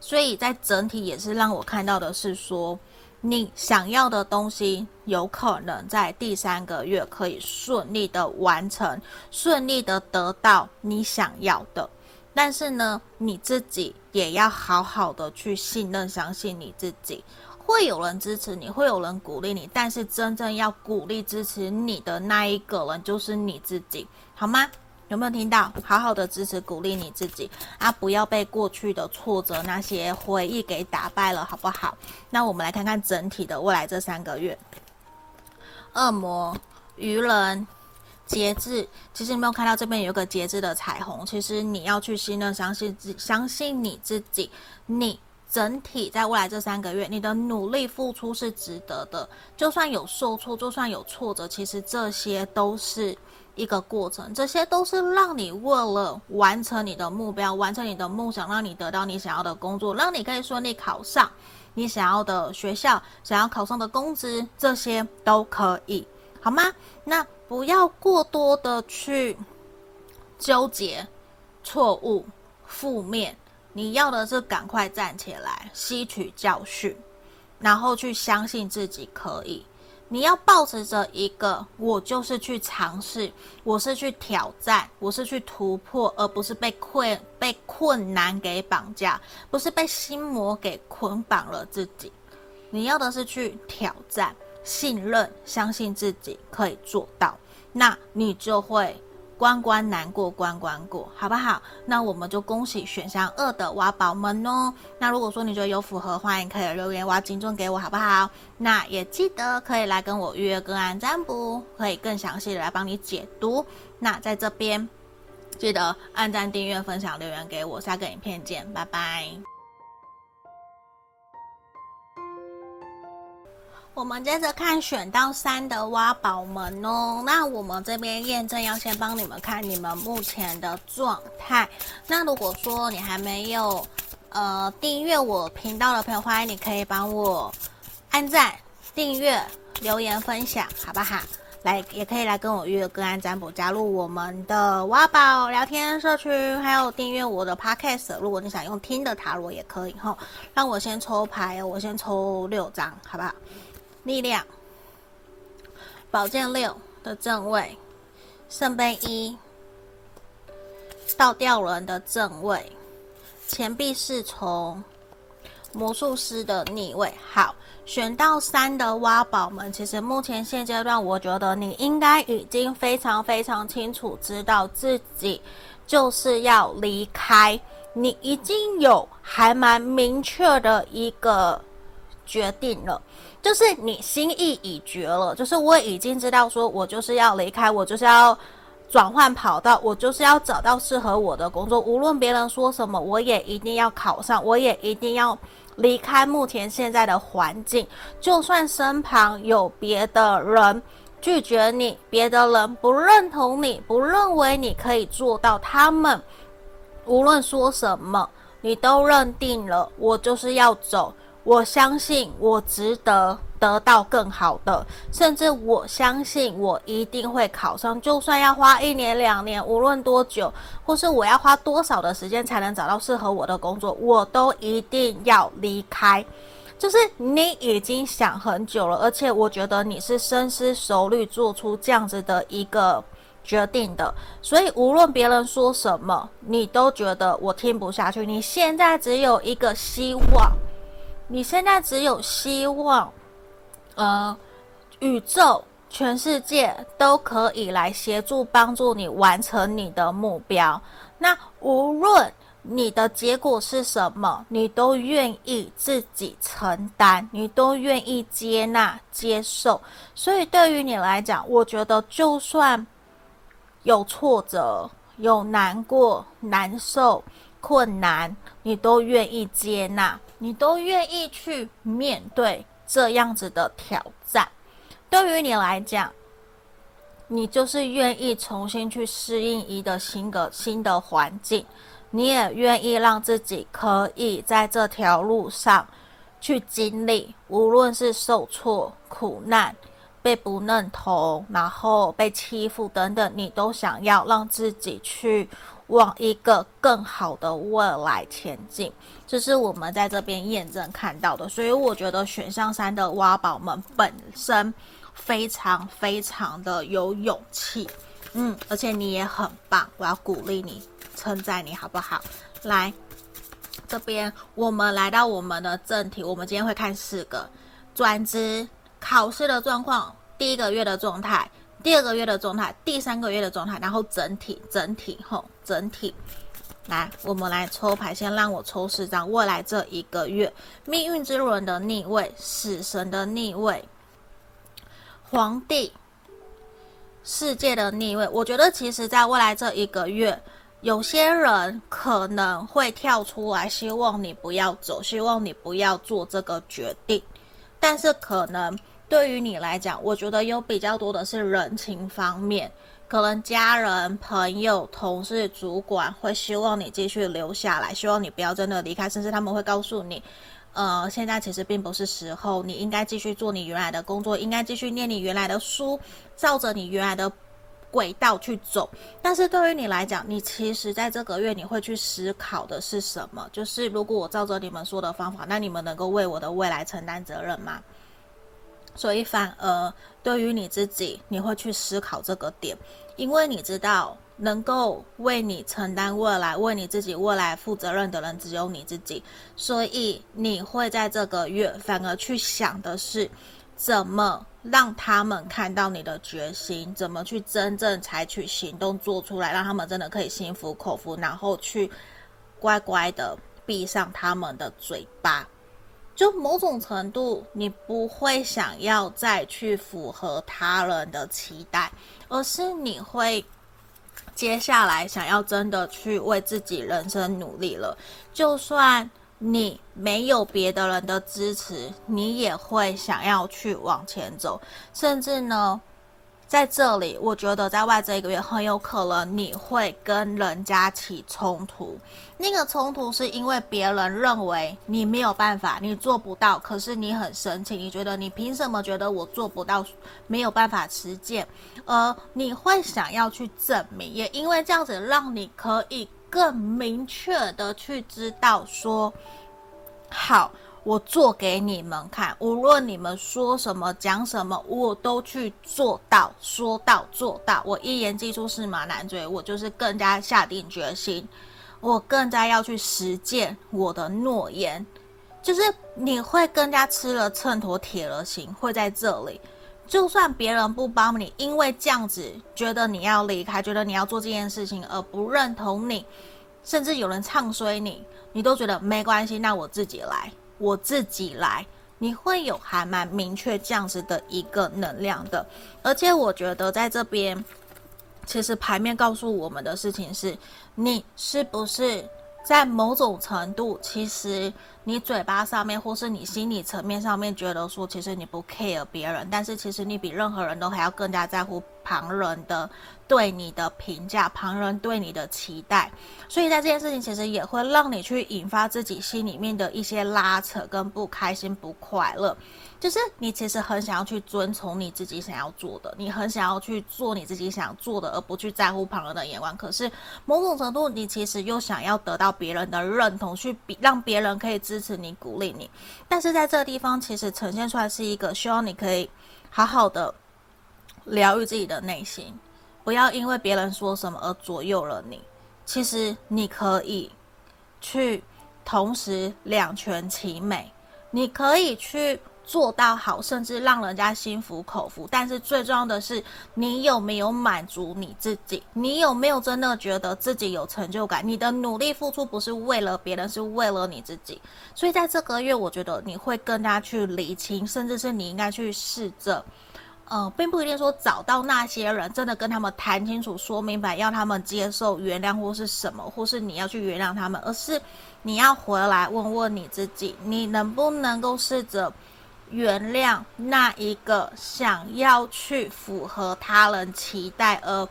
所以在整体也是让我看到的是说，你想要的东西有可能在第三个月可以顺利的完成，顺利的得到你想要的。但是呢，你自己也要好好的去信任、相信你自己，会有人支持你，会有人鼓励你。但是真正要鼓励、支持你的那一个人，就是你自己，好吗？有没有听到？好好的支持、鼓励你自己啊！不要被过去的挫折、那些回忆给打败了，好不好？那我们来看看整体的未来这三个月。恶魔、愚人、节制。其实你没有看到这边有一个节制的彩虹。其实你要去信任、相信自、相信你自己。你整体在未来这三个月，你的努力付出是值得的。就算有受挫，就算有挫折，其实这些都是。一个过程，这些都是让你为了完成你的目标、完成你的梦想，让你得到你想要的工作，让你可以顺利考上你想要的学校、想要考上的公职，这些都可以，好吗？那不要过多的去纠结错误、负面，你要的是赶快站起来，吸取教训，然后去相信自己可以。你要抱持着一个，我就是去尝试，我是去挑战，我是去突破，而不是被困被困难给绑架，不是被心魔给捆绑了自己。你要的是去挑战，信任，相信自己可以做到，那你就会。关关难过关关过，好不好？那我们就恭喜选项二的挖宝们哦。那如果说你觉得有符合，欢迎可以留言挖金钟给我，好不好？那也记得可以来跟我预约个案占卜，可以更详细的来帮你解读。那在这边记得按赞、订阅、分享、留言给我。下个影片见，拜拜。我们接着看选到三的挖宝们哦，那我们这边验证要先帮你们看你们目前的状态。那如果说你还没有呃订阅我频道的朋友，欢迎你可以帮我按赞、订阅、留言、分享，好不好？来，也可以来跟我预约个案占卜，加入我们的挖宝聊天社区，还有订阅我的 podcast。如果你想用听的塔罗也可以哈。让我先抽牌，我先抽六张，好不好？力量，宝剑六的正位，圣杯一，倒吊人的正位，钱币侍从，魔术师的逆位。好，选到三的挖宝们，其实目前现阶段，我觉得你应该已经非常非常清楚知道自己就是要离开，你已经有还蛮明确的一个决定了。就是你心意已决了，就是我已经知道，说我就是要离开，我就是要转换跑道，我就是要找到适合我的工作，无论别人说什么，我也一定要考上，我也一定要离开目前现在的环境，就算身旁有别的人拒绝你，别的人不认同你，不认为你可以做到，他们无论说什么，你都认定了，我就是要走。我相信我值得得到更好的，甚至我相信我一定会考上。就算要花一年两年，无论多久，或是我要花多少的时间才能找到适合我的工作，我都一定要离开。就是你已经想很久了，而且我觉得你是深思熟虑做出这样子的一个决定的。所以无论别人说什么，你都觉得我听不下去。你现在只有一个希望。你现在只有希望，呃，宇宙全世界都可以来协助帮助你完成你的目标。那无论你的结果是什么，你都愿意自己承担，你都愿意接纳接受。所以对于你来讲，我觉得就算有挫折、有难过、难受、困难，你都愿意接纳。你都愿意去面对这样子的挑战，对于你来讲，你就是愿意重新去适应一个新的新的环境，你也愿意让自己可以在这条路上去经历，无论是受挫、苦难、被不认同，然后被欺负等等，你都想要让自己去往一个更好的未来前进。这是我们在这边验证看到的，所以我觉得选项三的挖宝们本身非常非常的有勇气，嗯，而且你也很棒，我要鼓励你，称赞你好不好？来。这边我们来到我们的正题，我们今天会看四个转职考试的状况，第一个月的状态，第二个月的状态，第三个月的状态，然后整体整体吼整体，来我们来抽牌，先让我抽四张，未来这一个月命运之轮的逆位，死神的逆位，皇帝，世界的逆位，我觉得其实在未来这一个月。有些人可能会跳出来，希望你不要走，希望你不要做这个决定。但是可能对于你来讲，我觉得有比较多的是人情方面，可能家人、朋友、同事、主管会希望你继续留下来，希望你不要真的离开，甚至他们会告诉你，呃，现在其实并不是时候，你应该继续做你原来的工作，应该继续念你原来的书，照着你原来的。轨道去走，但是对于你来讲，你其实在这个月你会去思考的是什么？就是如果我照着你们说的方法，那你们能够为我的未来承担责任吗？所以反而对于你自己，你会去思考这个点，因为你知道能够为你承担未来、为你自己未来负责任的人只有你自己，所以你会在这个月反而去想的是。怎么让他们看到你的决心？怎么去真正采取行动做出来，让他们真的可以心服口服，然后去乖乖的闭上他们的嘴巴？就某种程度，你不会想要再去符合他人的期待，而是你会接下来想要真的去为自己人生努力了，就算。你没有别的人的支持，你也会想要去往前走，甚至呢，在这里，我觉得在外这一个月很有可能你会跟人家起冲突。那个冲突是因为别人认为你没有办法，你做不到，可是你很生气，你觉得你凭什么觉得我做不到，没有办法实践，而你会想要去证明，也因为这样子让你可以。更明确的去知道说，好，我做给你们看，无论你们说什么讲什么，我都去做到，说到做到。我一言既出，驷马难追，我就是更加下定决心，我更加要去实践我的诺言，就是你会更加吃了秤砣铁了心，会在这里。就算别人不帮你，因为这样子觉得你要离开，觉得你要做这件事情而不认同你，甚至有人唱衰你，你都觉得没关系，那我自己来，我自己来，你会有还蛮明确这样子的一个能量的。而且我觉得在这边，其实牌面告诉我们的事情是，你是不是？在某种程度，其实你嘴巴上面，或是你心理层面上面觉得说，其实你不 care 别人，但是其实你比任何人都还要更加在乎旁人的对你的评价，旁人对你的期待。所以在这件事情，其实也会让你去引发自己心里面的一些拉扯跟不开心、不快乐。就是你其实很想要去遵从你自己想要做的，你很想要去做你自己想做的，而不去在乎旁人的眼光。可是某种程度，你其实又想要得到别人的认同，去比让别人可以知支持你、鼓励你。但是在这个地方，其实呈现出来是一个希望你可以好好的疗愈自己的内心，不要因为别人说什么而左右了你。其实你可以去同时两全其美，你可以去。做到好，甚至让人家心服口服。但是最重要的是，你有没有满足你自己？你有没有真的觉得自己有成就感？你的努力付出不是为了别人，是为了你自己。所以在这个月，我觉得你会更加去理清，甚至是你应该去试着，呃，并不一定说找到那些人，真的跟他们谈清楚、说明白，要他们接受、原谅或是什么，或是你要去原谅他们，而是你要回来问问你自己，你能不能够试着。原谅那一个想要去符合他人期待而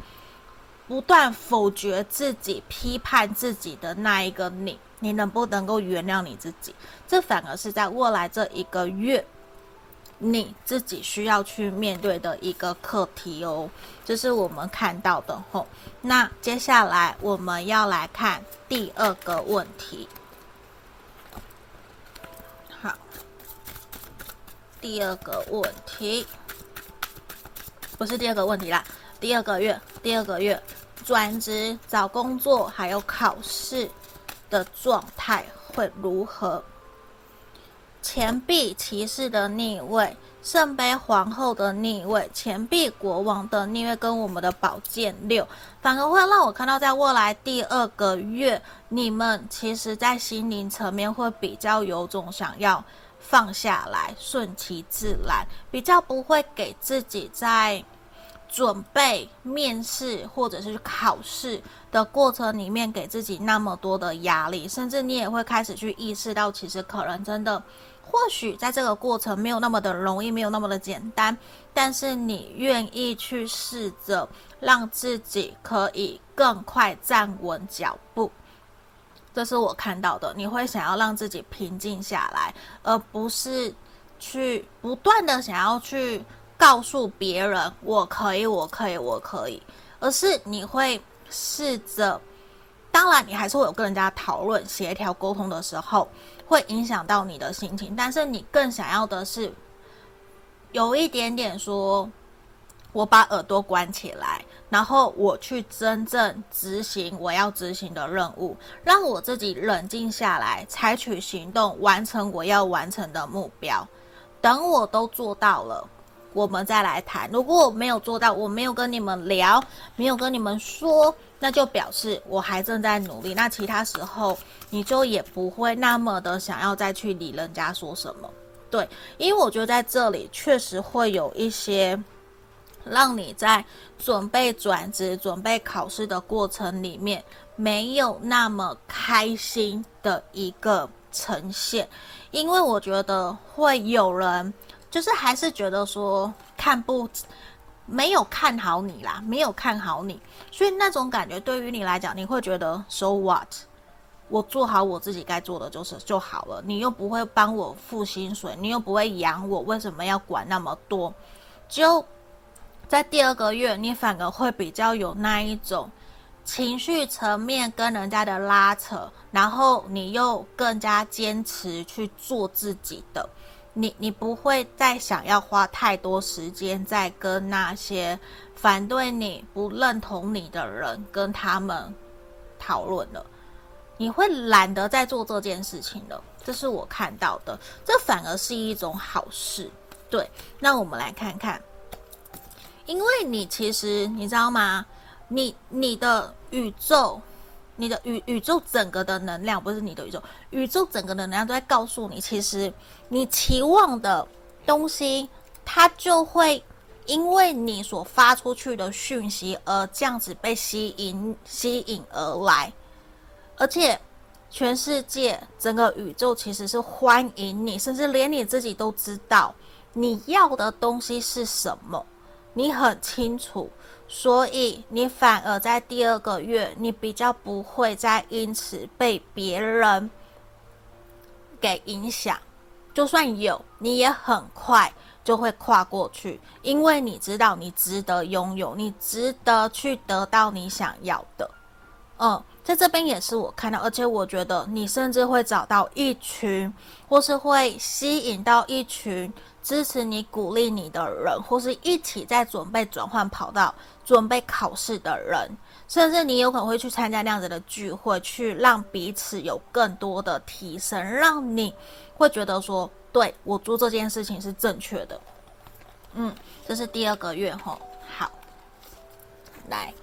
不断否决自己、批判自己的那一个你，你能不能够原谅你自己？这反而是在未来这一个月，你自己需要去面对的一个课题哦。这是我们看到的吼。那接下来我们要来看第二个问题。第二个问题。不是第二个问题啦，第二个月，第二个月转职、找工作还有考试的状态会如何？钱币骑士的逆位，圣杯皇后的逆位，钱币国王的逆位，跟我们的宝剑六，反而会让我看到，在未来第二个月，你们其实在心灵层面会比较有种想要。放下来，顺其自然，比较不会给自己在准备面试或者是考试的过程里面给自己那么多的压力，甚至你也会开始去意识到，其实可能真的，或许在这个过程没有那么的容易，没有那么的简单，但是你愿意去试着让自己可以更快站稳脚步。这是我看到的，你会想要让自己平静下来，而不是去不断的想要去告诉别人我可以，我可以，我可以，而是你会试着，当然你还是会有跟人家讨论、协调、沟通的时候，会影响到你的心情，但是你更想要的是有一点点说。我把耳朵关起来，然后我去真正执行我要执行的任务，让我自己冷静下来，采取行动，完成我要完成的目标。等我都做到了，我们再来谈。如果我没有做到，我没有跟你们聊，没有跟你们说，那就表示我还正在努力。那其他时候，你就也不会那么的想要再去理人家说什么。对，因为我觉得在这里确实会有一些。让你在准备转职、准备考试的过程里面，没有那么开心的一个呈现，因为我觉得会有人就是还是觉得说看不没有看好你啦，没有看好你，所以那种感觉对于你来讲，你会觉得 So what？我做好我自己该做的就是就好了，你又不会帮我付薪水，你又不会养我，为什么要管那么多？就。在第二个月，你反而会比较有那一种情绪层面跟人家的拉扯，然后你又更加坚持去做自己的，你你不会再想要花太多时间在跟那些反对你、不认同你的人跟他们讨论了，你会懒得再做这件事情了。这是我看到的，这反而是一种好事。对，那我们来看看。因为你其实你知道吗？你你的宇宙，你的宇宇宙整个的能量不是你的宇宙，宇宙整个的能量都在告诉你，其实你期望的东西，它就会因为你所发出去的讯息而这样子被吸引吸引而来，而且全世界整个宇宙其实是欢迎你，甚至连你自己都知道你要的东西是什么。你很清楚，所以你反而在第二个月，你比较不会再因此被别人给影响。就算有，你也很快就会跨过去，因为你知道你值得拥有，你值得去得到你想要的。嗯，在这边也是我看到，而且我觉得你甚至会找到一群，或是会吸引到一群。支持你、鼓励你的人，或是一起在准备转换跑道、准备考试的人，甚至你有可能会去参加那样子的聚会，去让彼此有更多的提升，让你会觉得说，对，我做这件事情是正确的。嗯，这是第二个月吼，好，来，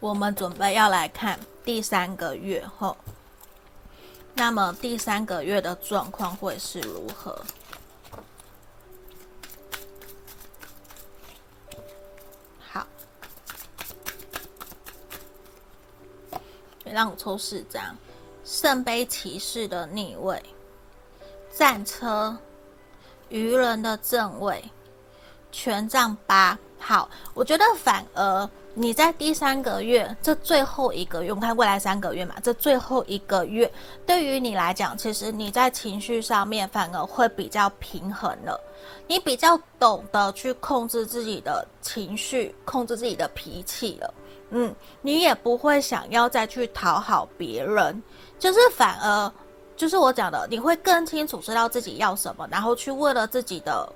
我们准备要来看第三个月吼。那么第三个月的状况会是如何？好，让我抽四张：圣杯骑士的逆位、战车、愚人的正位、权杖八。好，我觉得反而你在第三个月这最后一个月，我们看未来三个月嘛，这最后一个月对于你来讲，其实你在情绪上面反而会比较平衡了，你比较懂得去控制自己的情绪，控制自己的脾气了。嗯，你也不会想要再去讨好别人，就是反而就是我讲的，你会更清楚知道自己要什么，然后去为了自己的。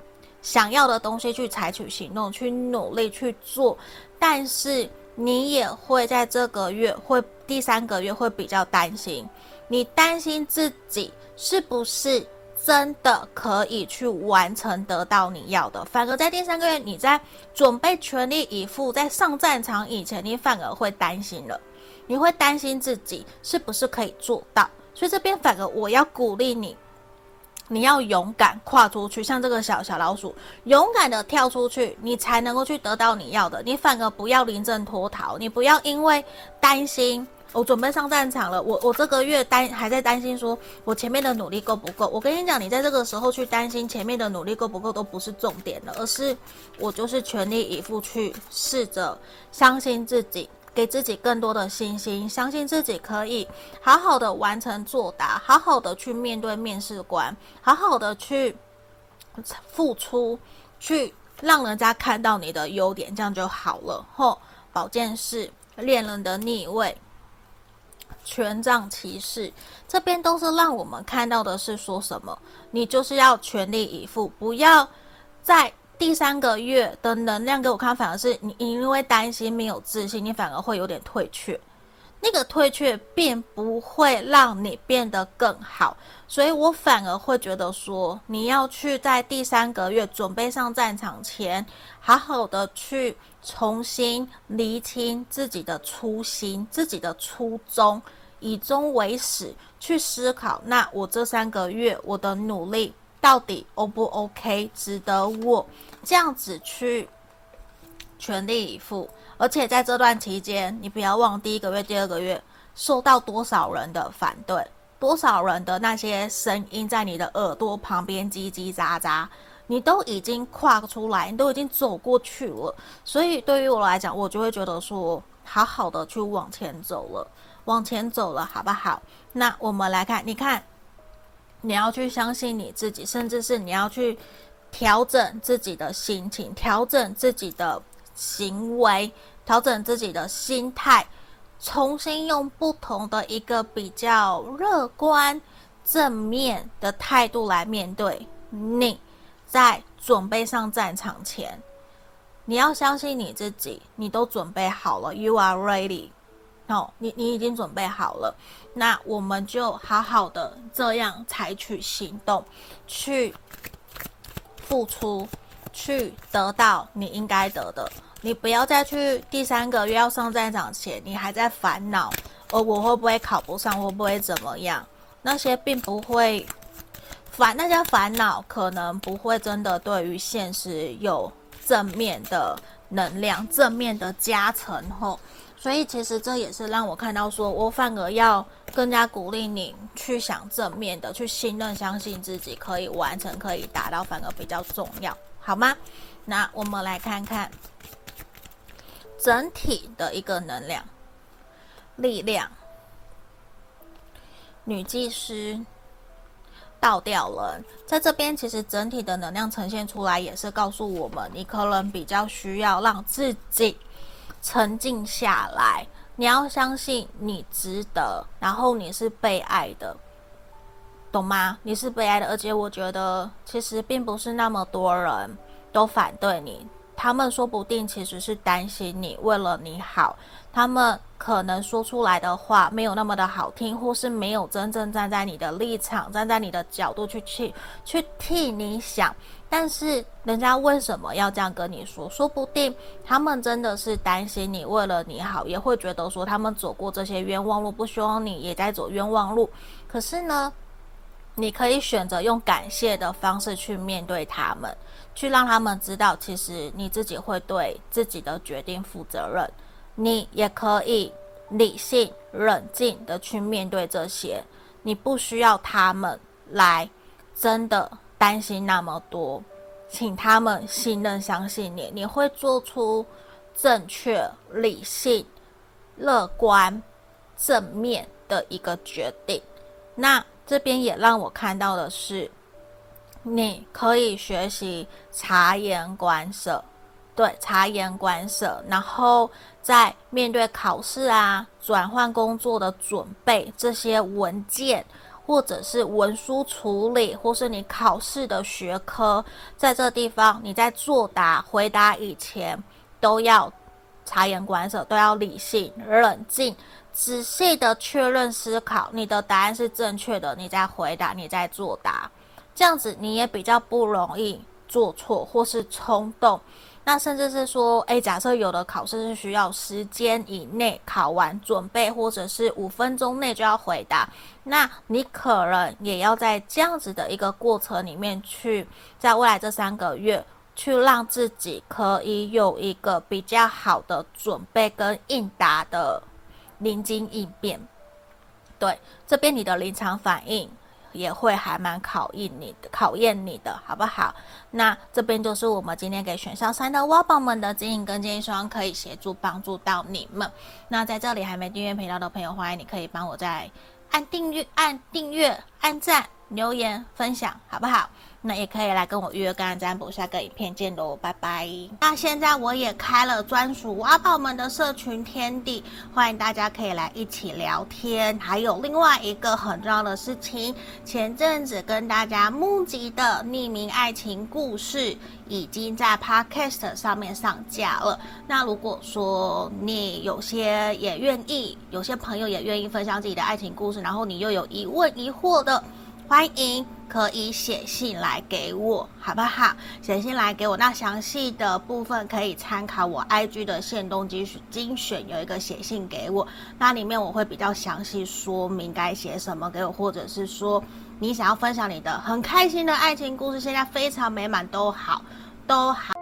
想要的东西去采取行动，去努力去做，但是你也会在这个月会第三个月会比较担心，你担心自己是不是真的可以去完成得到你要的，反而在第三个月你在准备全力以赴在上战场以前，你反而会担心了，你会担心自己是不是可以做到，所以这边反而我要鼓励你。你要勇敢跨出去，像这个小小老鼠，勇敢的跳出去，你才能够去得到你要的。你反而不要临阵脱逃，你不要因为担心我准备上战场了，我我这个月担还在担心说我前面的努力够不够。我跟你讲，你在这个时候去担心前面的努力够不够都不是重点了，而是我就是全力以赴去试着相信自己。给自己更多的信心，相信自己可以好好的完成作答，好好的去面对面试官，好好的去付出，去让人家看到你的优点，这样就好了。吼，宝剑侍，恋人的逆位，权杖骑士，这边都是让我们看到的是说什么？你就是要全力以赴，不要再。第三个月的能量给我看，反而是你，你因为担心没有自信，你反而会有点退却。那个退却并不会让你变得更好，所以我反而会觉得说，你要去在第三个月准备上战场前，好好的去重新厘清自己的初心、自己的初衷，以终为始去思考。那我这三个月我的努力。到底 O 不 OK？值得我这样子去全力以赴？而且在这段期间，你不要忘第一个月、第二个月受到多少人的反对，多少人的那些声音在你的耳朵旁边叽叽喳喳，你都已经跨出来，你都已经走过去了。所以对于我来讲，我就会觉得说，好好的去往前走了，往前走了，好不好？那我们来看，你看。你要去相信你自己，甚至是你要去调整自己的心情，调整自己的行为，调整自己的心态，重新用不同的一个比较乐观、正面的态度来面对你。在准备上战场前，你要相信你自己，你都准备好了，You are ready。哦，你你已经准备好了，那我们就好好的这样采取行动，去付出，去得到你应该得的。你不要再去第三个月要上战场前，你还在烦恼，哦，我会不会考不上，会不会怎么样？那些并不会烦，那些烦恼可能不会真的对于现实有正面的能量，正面的加成后。所以其实这也是让我看到说，我反而要更加鼓励你去想正面的，去信任、相信自己可以完成、可以达到，反而比较重要，好吗？那我们来看看整体的一个能量、力量。女技师、倒吊人，在这边其实整体的能量呈现出来，也是告诉我们，你可能比较需要让自己。沉静下来，你要相信你值得，然后你是被爱的，懂吗？你是被爱的，而且我觉得其实并不是那么多人都反对你，他们说不定其实是担心你，为了你好，他们可能说出来的话没有那么的好听，或是没有真正站在你的立场，站在你的角度去去去替你想。但是人家为什么要这样跟你说？说不定他们真的是担心你，为了你好，也会觉得说他们走过这些冤枉路，不希望你也在走冤枉路。可是呢，你可以选择用感谢的方式去面对他们，去让他们知道，其实你自己会对自己的决定负责任。你也可以理性、冷静的去面对这些，你不需要他们来真的。担心那么多，请他们信任、相信你，你会做出正确、理性、乐观、正面的一个决定。那这边也让我看到的是，你可以学习察言观色，对，察言观色，然后在面对考试啊、转换工作的准备这些文件。或者是文书处理，或是你考试的学科，在这地方你在作答、回答以前，都要察言观色，都要理性、冷静、仔细的确认思考，你的答案是正确的，你再回答，你再作答，这样子你也比较不容易做错或是冲动。那甚至是说，诶，假设有的考试是需要时间以内考完准备，或者是五分钟内就要回答，那你可能也要在这样子的一个过程里面去，在未来这三个月去让自己可以有一个比较好的准备跟应答的临机应变。对，这边你的临场反应。也会还蛮考验你的，考验你的好不好？那这边就是我们今天给选上三的挖宝们的指引跟建议，希望可以协助帮助到你们。那在这里还没订阅频道的朋友，欢迎你可以帮我在按订阅、按订阅、按赞、留言、分享，好不好？那也可以来跟我预约个案占卜，下个影片见喽，拜拜。那现在我也开了专属挖宝们的社群天地，欢迎大家可以来一起聊天。还有另外一个很重要的事情，前阵子跟大家募集的匿名爱情故事已经在 Podcast 上面上架了。那如果说你有些也愿意，有些朋友也愿意分享自己的爱情故事，然后你又有疑问疑惑的，欢迎。可以写信来给我，好不好？写信来给我，那详细的部分可以参考我 IG 的限动精精选，有一个写信给我，那里面我会比较详细说明该写什么给我，或者是说你想要分享你的很开心的爱情故事，现在非常美满，都好，都好。